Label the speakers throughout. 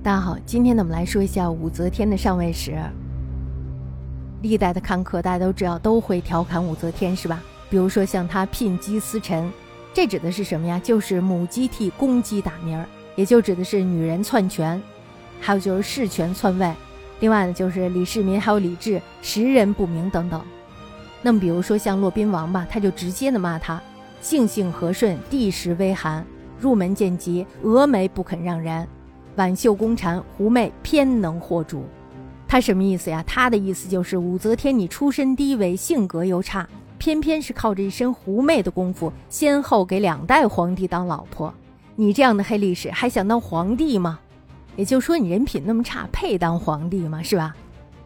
Speaker 1: 大家好，今天呢，我们来说一下武则天的上位史。历代的看客，大家都知道，都会调侃武则天，是吧？比如说像她聘姬司臣，这指的是什么呀？就是母鸡替公鸡打鸣儿，也就指的是女人篡权，还有就是弑权篡位。另外呢，就是李世民还有李治识人不明等等。那么，比如说像骆宾王吧，他就直接的骂他：性性和顺，地势微寒，入门见疾，峨眉不肯让人。挽袖宫缠，狐媚偏能惑主。他什么意思呀？他的意思就是武则天，你出身低微，性格又差，偏偏是靠着一身狐媚的功夫，先后给两代皇帝当老婆。你这样的黑历史，还想当皇帝吗？也就是说，你人品那么差，配当皇帝吗？是吧？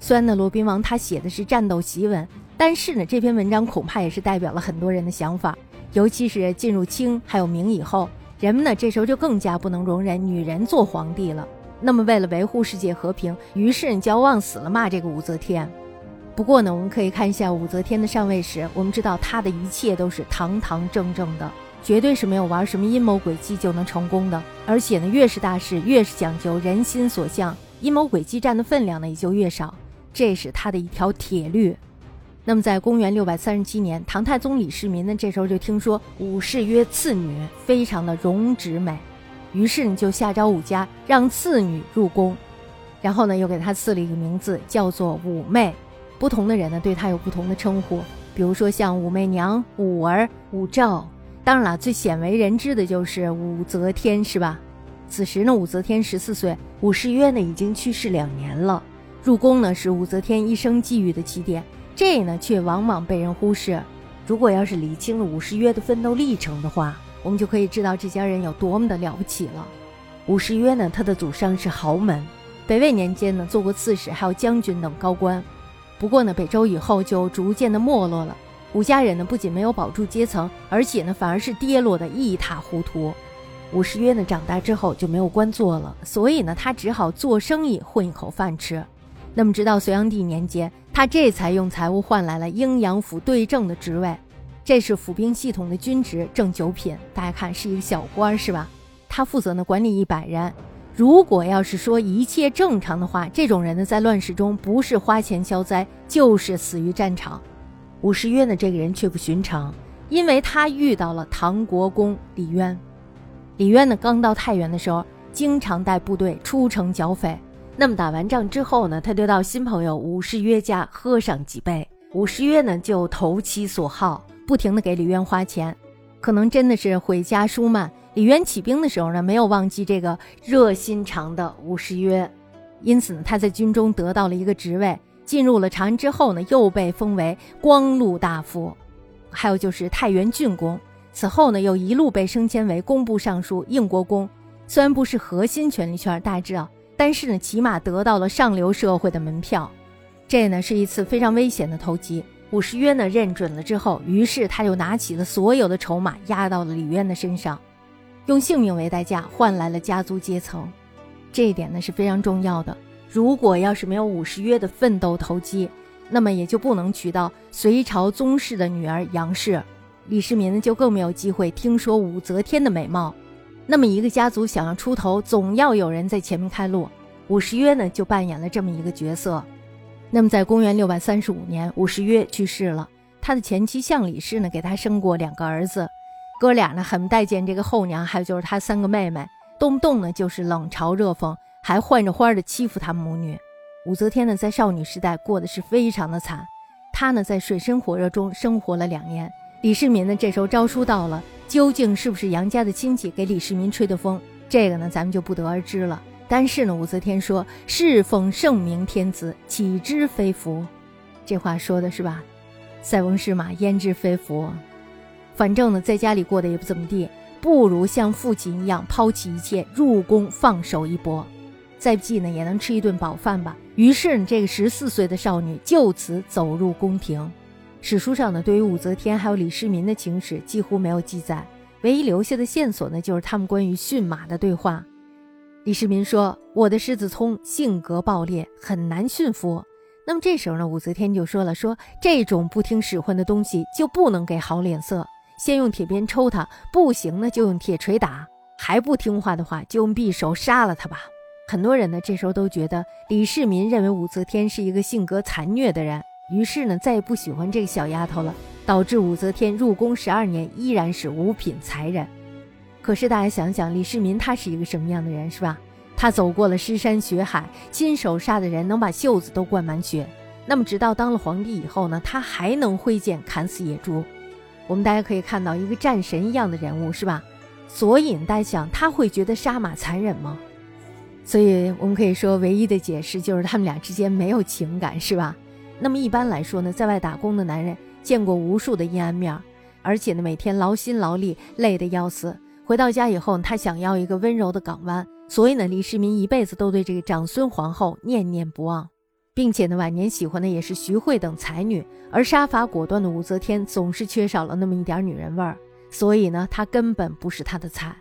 Speaker 1: 虽然呢，罗宾王他写的是战斗檄文，但是呢，这篇文章恐怕也是代表了很多人的想法，尤其是进入清还有明以后。人们呢，这时候就更加不能容忍女人做皇帝了。那么，为了维护世界和平，于是就要往死了骂这个武则天。不过呢，我们可以看一下武则天的上位史，我们知道她的一切都是堂堂正正的，绝对是没有玩什么阴谋诡计就能成功的。而且呢，越是大事，越是讲究人心所向，阴谋诡计占的分量呢也就越少，这是她的一条铁律。那么，在公元六百三十七年，唐太宗李世民呢，这时候就听说武氏曰次女非常的容止美，于是呢就下诏武家让次女入宫，然后呢又给她赐了一个名字，叫做武媚。不同的人呢对她有不同的称呼，比如说像武媚娘、武儿、武曌。当然了，最鲜为人知的就是武则天，是吧？此时呢，武则天十四岁，武氏曰呢已经去世两年了。入宫呢是武则天一生际遇的起点。这呢，却往往被人忽视。如果要是理清了武士约的奋斗历程的话，我们就可以知道这家人有多么的了不起了。武士约呢，他的祖上是豪门，北魏年间呢，做过刺史，还有将军等高官。不过呢，北周以后就逐渐的没落了。武家人呢，不仅没有保住阶层，而且呢，反而是跌落的一塌糊涂。武士约呢，长大之后就没有官做了，所以呢，他只好做生意混一口饭吃。那么，直到隋炀帝年间。他这才用财物换来了阴阳府对正的职位，这是府兵系统的军职，正九品。大家看是一个小官是吧？他负责呢管理一百人。如果要是说一切正常的话，这种人呢在乱世中不是花钱消灾，就是死于战场。武士约呢这个人却不寻常，因为他遇到了唐国公李渊。李渊呢刚到太原的时候，经常带部队出城剿匪。那么打完仗之后呢，他就到新朋友武士约家喝上几杯。武士约呢就投其所好，不停的给李渊花钱。可能真的是毁家疏慢，李渊起兵的时候呢，没有忘记这个热心肠的武士约，因此呢，他在军中得到了一个职位。进入了长安之后呢，又被封为光禄大夫，还有就是太原郡公。此后呢，又一路被升迁为工部尚书、应国公。虽然不是核心权力圈，大家知道。但是呢，起码得到了上流社会的门票，这呢是一次非常危险的投机。武士约呢认准了之后，于是他就拿起了所有的筹码压到了李渊的身上，用性命为代价换来了家族阶层。这一点呢是非常重要的。如果要是没有武士约的奋斗投机，那么也就不能娶到隋朝宗室的女儿杨氏，李世民就更没有机会听说武则天的美貌。那么一个家族想要出头，总要有人在前面开路。武士约呢，就扮演了这么一个角色。那么在公元六百三十五年，武士约去世了，他的前妻向李氏呢，给他生过两个儿子，哥俩呢很不待见这个后娘，还有就是他三个妹妹，动不动呢就是冷嘲热讽，还换着花的欺负他们母女。武则天呢，在少女时代过得是非常的惨，她呢在水深火热中生活了两年。李世民呢，这时候诏书到了。究竟是不是杨家的亲戚给李世民吹的风？这个呢，咱们就不得而知了。但是呢，武则天说：“侍奉圣明天子，岂知非福？”这话说的是吧？塞翁失马，焉知非福？反正呢，在家里过得也不怎么地，不如像父亲一样抛弃一切，入宫放手一搏，再不济呢，也能吃一顿饱饭吧。于是，这个十四岁的少女就此走入宫廷。史书上呢，对于武则天还有李世民的情史几乎没有记载，唯一留下的线索呢，就是他们关于驯马的对话。李世民说：“我的狮子聪，性格暴烈，很难驯服。”那么这时候呢，武则天就说了：“说这种不听使唤的东西就不能给好脸色，先用铁鞭抽他，不行呢就用铁锤打，还不听话的话就用匕首杀了他吧。”很多人呢，这时候都觉得李世民认为武则天是一个性格残虐的人，于是呢，再也不喜欢这个小丫头了，导致武则天入宫十二年依然是五品才人。可是大家想想，李世民他是一个什么样的人，是吧？他走过了尸山血海，亲手杀的人能把袖子都灌满血。那么，直到当了皇帝以后呢，他还能挥剑砍死野猪。我们大家可以看到一个战神一样的人物，是吧？所以大家想，他会觉得杀马残忍吗？所以我们可以说，唯一的解释就是他们俩之间没有情感，是吧？那么一般来说呢，在外打工的男人见过无数的阴暗面，而且呢，每天劳心劳力，累得要死。回到家以后，他想要一个温柔的港湾，所以呢，李世民一辈子都对这个长孙皇后念念不忘，并且呢，晚年喜欢的也是徐惠等才女，而杀伐果断的武则天总是缺少了那么一点女人味儿，所以呢，她根本不是他的菜。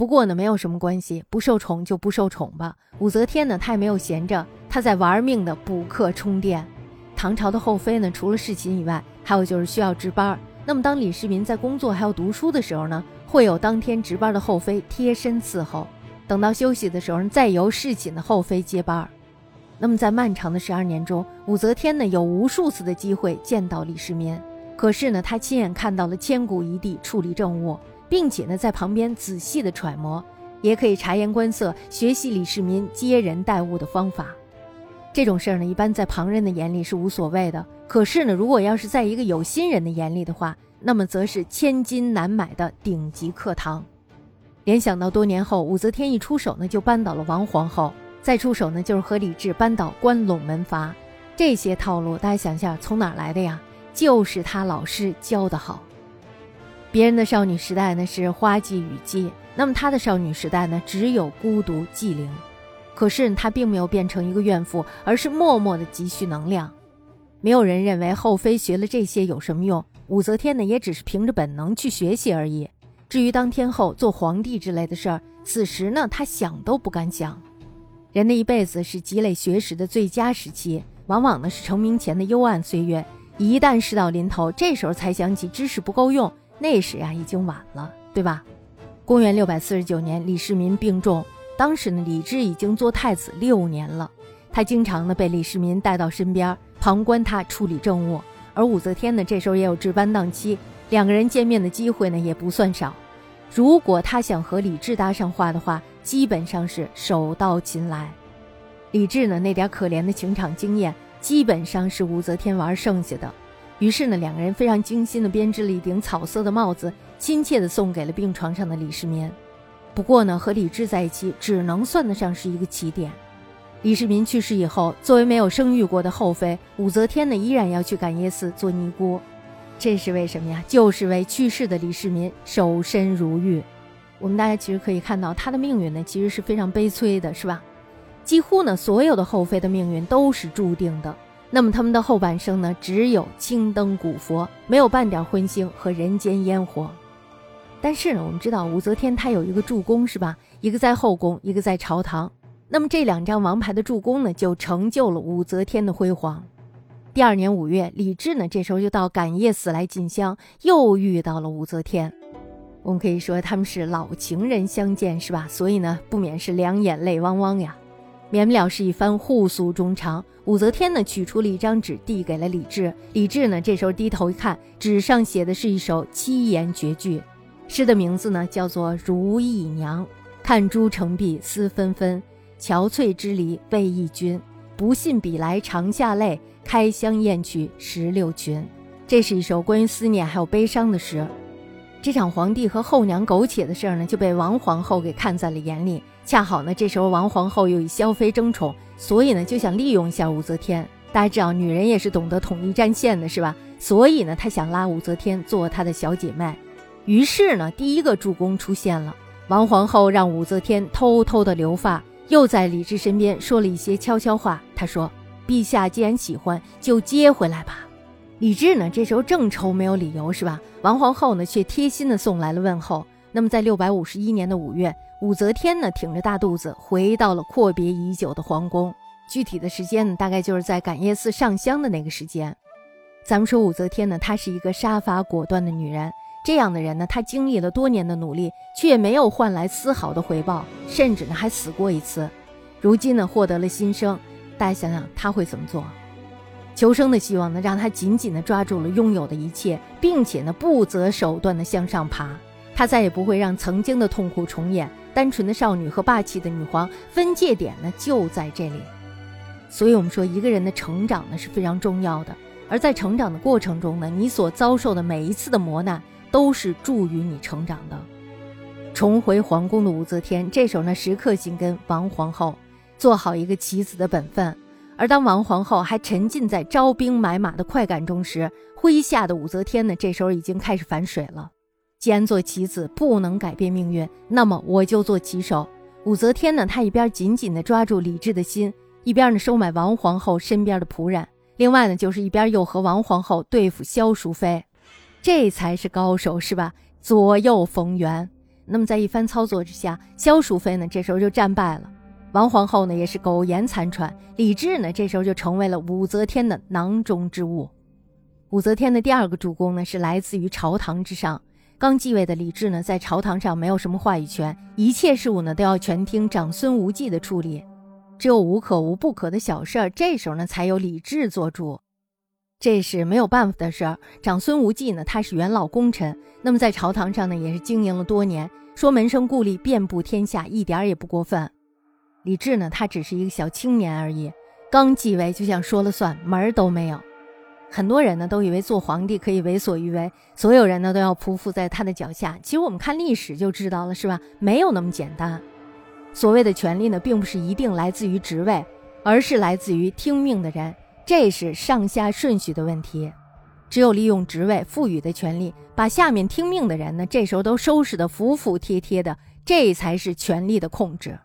Speaker 1: 不过呢，没有什么关系，不受宠就不受宠吧。武则天呢，她也没有闲着，她在玩命的补课充电。唐朝的后妃呢，除了侍寝以外，还有就是需要值班。那么，当李世民在工作还要读书的时候呢，会有当天值班的后妃贴身伺候；等到休息的时候，再由侍寝的后妃接班。那么，在漫长的十二年中，武则天呢有无数次的机会见到李世民，可是呢，她亲眼看到了千古一帝处理政务，并且呢在旁边仔细的揣摩，也可以察言观色，学习李世民接人待物的方法。这种事儿呢，一般在旁人的眼里是无所谓的。可是呢，如果要是在一个有心人的眼里的话，那么则是千金难买的顶级课堂。联想到多年后，武则天一出手呢，就扳倒了王皇后；再出手呢，就是和李治扳倒关陇门阀。这些套路，大家想一下从哪来的呀？就是他老师教的好。别人的少女时代呢是花季雨季，那么她的少女时代呢只有孤独寂零。可是她并没有变成一个怨妇，而是默默的积蓄能量。没有人认为后妃学了这些有什么用，武则天呢也只是凭着本能去学习而已。至于当天后做皇帝之类的事儿，此时呢她想都不敢想。人的一辈子是积累学识的最佳时期，往往呢是成名前的幽暗岁月。一旦事到临头，这时候才想起知识不够用，那时呀已经晚了，对吧？公元六百四十九年，李世民病重，当时呢李治已经做太子六年了，他经常呢被李世民带到身边。旁观他处理政务，而武则天呢，这时候也有值班档期，两个人见面的机会呢也不算少。如果他想和李治搭上话的话，基本上是手到擒来。李治呢那点可怜的情场经验，基本上是武则天玩剩下的。于是呢，两个人非常精心的编织了一顶草色的帽子，亲切的送给了病床上的李世民。不过呢，和李治在一起，只能算得上是一个起点。李世民去世以后，作为没有生育过的后妃，武则天呢依然要去感业寺做尼姑，这是为什么呀？就是为去世的李世民守身如玉。我们大家其实可以看到，他的命运呢其实是非常悲催的，是吧？几乎呢所有的后妃的命运都是注定的。那么他们的后半生呢，只有青灯古佛，没有半点荤腥和人间烟火。但是呢，我们知道武则天她有一个助攻，是吧？一个在后宫，一个在朝堂。那么这两张王牌的助攻呢，就成就了武则天的辉煌。第二年五月，李治呢这时候就到感业寺来进香，又遇到了武则天。我们可以说他们是老情人相见，是吧？所以呢，不免是两眼泪汪汪呀，免不了是一番互诉衷肠。武则天呢取出了一张纸，递给了李治。李治呢这时候低头一看，纸上写的是一首七言绝句，诗的名字呢叫做《如意娘》，看朱成碧思纷纷。憔悴之离为忆君，不信比来长下泪，开箱验取石榴裙。这是一首关于思念还有悲伤的诗。这场皇帝和后娘苟且的事儿呢，就被王皇后给看在了眼里。恰好呢，这时候王皇后又与萧妃争宠，所以呢，就想利用一下武则天。大家知道，女人也是懂得统一战线的，是吧？所以呢，她想拉武则天做她的小姐妹。于是呢，第一个助攻出现了。王皇后让武则天偷偷的留发。又在李治身边说了一些悄悄话。她说：“陛下既然喜欢，就接回来吧。”李治呢，这时候正愁没有理由，是吧？王皇后呢，却贴心的送来了问候。那么，在六百五十一年的五月，武则天呢，挺着大肚子回到了阔别已久的皇宫。具体的时间呢，大概就是在感业寺上香的那个时间。咱们说武则天呢，她是一个杀伐果断的女人，这样的人呢，她经历了多年的努力，却也没有换来丝毫的回报，甚至呢还死过一次。如今呢获得了新生，大家想想她会怎么做？求生的希望呢，让她紧紧地抓住了拥有的一切，并且呢不择手段地向上爬。她再也不会让曾经的痛苦重演。单纯的少女和霸气的女皇，分界点呢就在这里。所以，我们说一个人的成长呢是非常重要的。而在成长的过程中呢，你所遭受的每一次的磨难，都是助于你成长的。重回皇宫的武则天，这时候呢时刻紧跟王皇后，做好一个棋子的本分。而当王皇后还沉浸在招兵买马的快感中时，麾下的武则天呢，这时候已经开始反水了。既然做棋子不能改变命运，那么我就做棋手。武则天呢，她一边紧紧地抓住李治的心，一边呢收买王皇后身边的仆人，另外呢就是一边又和王皇后对付萧淑妃，这才是高手，是吧？左右逢源。那么在一番操作之下，萧淑妃呢这时候就战败了。王皇后呢也是苟延残喘，李治呢这时候就成为了武则天的囊中之物。武则天的第二个主攻呢是来自于朝堂之上，刚继位的李治呢在朝堂上没有什么话语权，一切事务呢都要全听长孙无忌的处理，只有无可无不可的小事儿，这时候呢才由李治做主，这是没有办法的事儿。长孙无忌呢他是元老功臣，那么在朝堂上呢也是经营了多年，说门生故吏遍布天下，一点也不过分。李治呢，他只是一个小青年而已，刚继位就想说了算，门儿都没有。很多人呢都以为做皇帝可以为所欲为，所有人呢都要匍匐在他的脚下。其实我们看历史就知道了，是吧？没有那么简单。所谓的权力呢，并不是一定来自于职位，而是来自于听命的人。这是上下顺序的问题。只有利用职位赋予的权利，把下面听命的人呢，这时候都收拾得服服帖帖的，这才是权力的控制。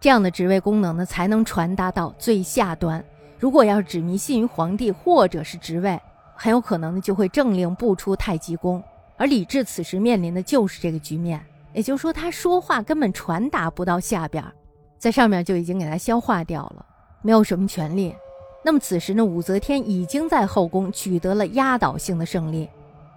Speaker 1: 这样的职位功能呢，才能传达到最下端。如果要是只迷信于皇帝或者是职位，很有可能呢就会政令不出太极宫。而李治此时面临的就是这个局面，也就是说他说话根本传达不到下边，在上面就已经给他消化掉了，没有什么权利。那么此时呢，武则天已经在后宫取得了压倒性的胜利。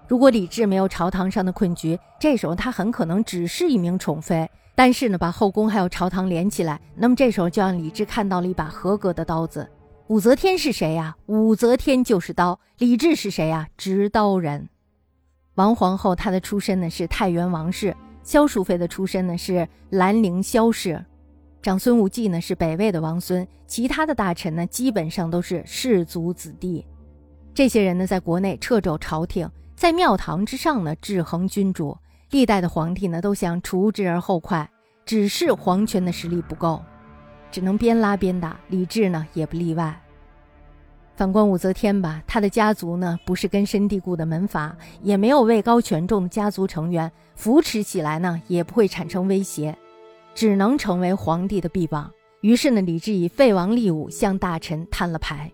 Speaker 1: 如果李治没有朝堂上的困局，这时候他很可能只是一名宠妃。但是呢，把后宫还有朝堂连起来，那么这时候就让李治看到了一把合格的刀子。武则天是谁呀？武则天就是刀。李治是谁呀？执刀人。王皇后她的出身呢是太原王氏，萧淑妃的出身呢是兰陵萧氏，长孙无忌呢是北魏的王孙，其他的大臣呢基本上都是氏族子弟。这些人呢在国内掣肘朝廷，在庙堂之上呢制衡君主。历代的皇帝呢，都想除之而后快，只是皇权的实力不够，只能边拉边打。李治呢，也不例外。反观武则天吧，她的家族呢，不是根深蒂固的门阀，也没有位高权重的家族成员扶持起来呢，也不会产生威胁，只能成为皇帝的臂膀。于是呢，李治以废王立武向大臣摊了牌。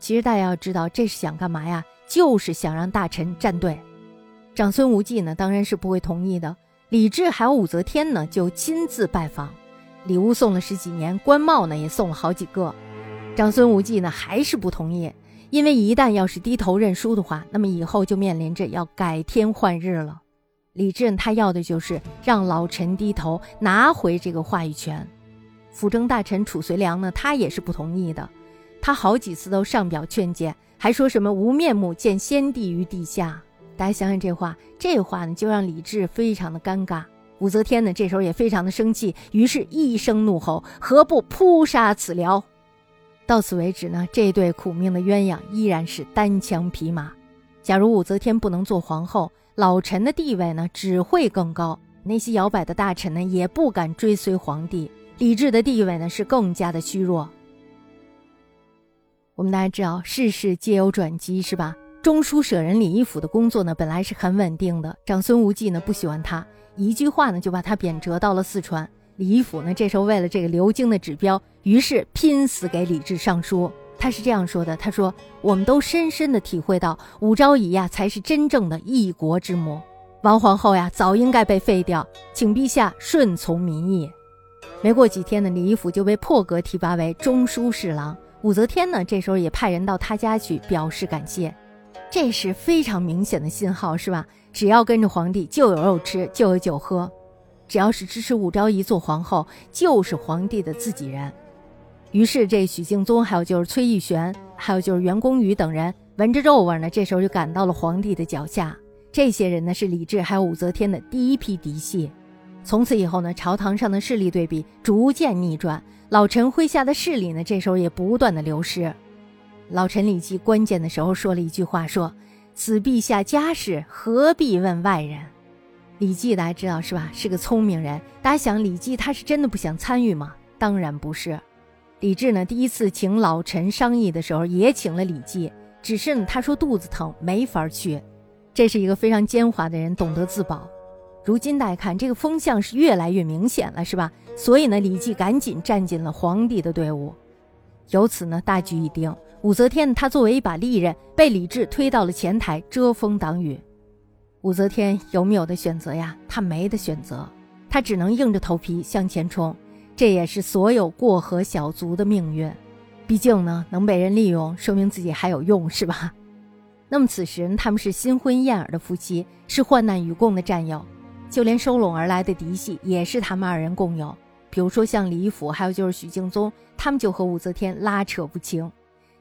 Speaker 1: 其实大家要知道，这是想干嘛呀？就是想让大臣站队。长孙无忌呢，当然是不会同意的。李治还有武则天呢，就亲自拜访，礼物送了十几年，官帽呢也送了好几个。长孙无忌呢，还是不同意，因为一旦要是低头认输的话，那么以后就面临着要改天换日了。李治他要的就是让老臣低头，拿回这个话语权。辅政大臣褚遂良呢，他也是不同意的，他好几次都上表劝谏，还说什么无面目见先帝于地下。大家想想这话，这话呢就让李治非常的尴尬。武则天呢这时候也非常的生气，于是一声怒吼：“何不扑杀此僚？”到此为止呢，这对苦命的鸳鸯依然是单枪匹马。假如武则天不能做皇后，老臣的地位呢只会更高，那些摇摆的大臣呢也不敢追随皇帝，李治的地位呢是更加的虚弱。我们大家知道，世事皆有转机，是吧？中书舍人李义府的工作呢，本来是很稳定的。长孙无忌呢不喜欢他，一句话呢就把他贬谪到了四川。李义府呢这时候为了这个流经的指标，于是拼死给李治上书。他是这样说的：“他说，我们都深深的体会到，武昭仪呀才是真正的一国之母，王皇后呀早应该被废掉，请陛下顺从民意。”没过几天呢，李义府就被破格提拔为中书侍郎。武则天呢这时候也派人到他家去表示感谢。这是非常明显的信号，是吧？只要跟着皇帝，就有肉吃，就有酒喝；只要是支持武昭仪做皇后，就是皇帝的自己人。于是，这许敬宗，还有就是崔义玄，还有就是袁公宇等人，闻着肉味呢，这时候就赶到了皇帝的脚下。这些人呢，是李治还有武则天的第一批嫡系。从此以后呢，朝堂上的势力对比逐渐逆转，老臣麾下的势力呢，这时候也不断的流失。老臣李绩关键的时候说了一句话，说：“此陛下家事，何必问外人？”李绩大家知道是吧？是个聪明人。大家想，李绩他是真的不想参与吗？当然不是。李治呢，第一次请老臣商议的时候，也请了李绩，只是呢，他说肚子疼，没法去。这是一个非常奸猾的人，懂得自保。如今大家看，这个风向是越来越明显了，是吧？所以呢，李绩赶紧站进了皇帝的队伍。由此呢，大局已定。武则天她作为一把利刃，被李治推到了前台遮风挡雨。武则天有没有的选择呀？她没得选择，她只能硬着头皮向前冲。这也是所有过河小卒的命运，毕竟呢，能被人利用，说明自己还有用，是吧？那么此时他们是新婚燕尔的夫妻，是患难与共的战友，就连收拢而来的嫡系也是他们二人共有。比如说像李府，还有就是许敬宗，他们就和武则天拉扯不清。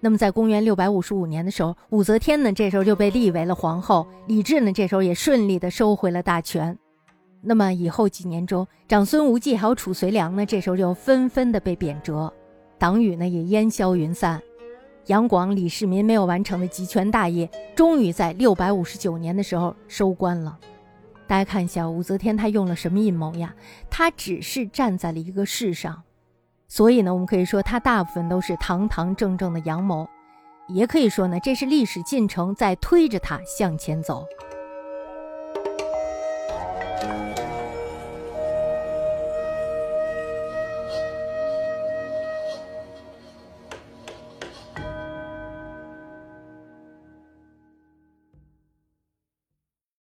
Speaker 1: 那么在公元六百五十五年的时候，武则天呢这时候就被立为了皇后，李治呢这时候也顺利的收回了大权。那么以后几年中，长孙无忌还有褚遂良呢，这时候就纷纷的被贬谪，党羽呢也烟消云散。杨广、李世民没有完成的集权大业，终于在六百五十九年的时候收官了。大家看一下武则天她用了什么阴谋呀？她只是站在了一个势上，所以呢，我们可以说他大部分都是堂堂正正的阳谋，也可以说呢，这是历史进程在推着他向前走。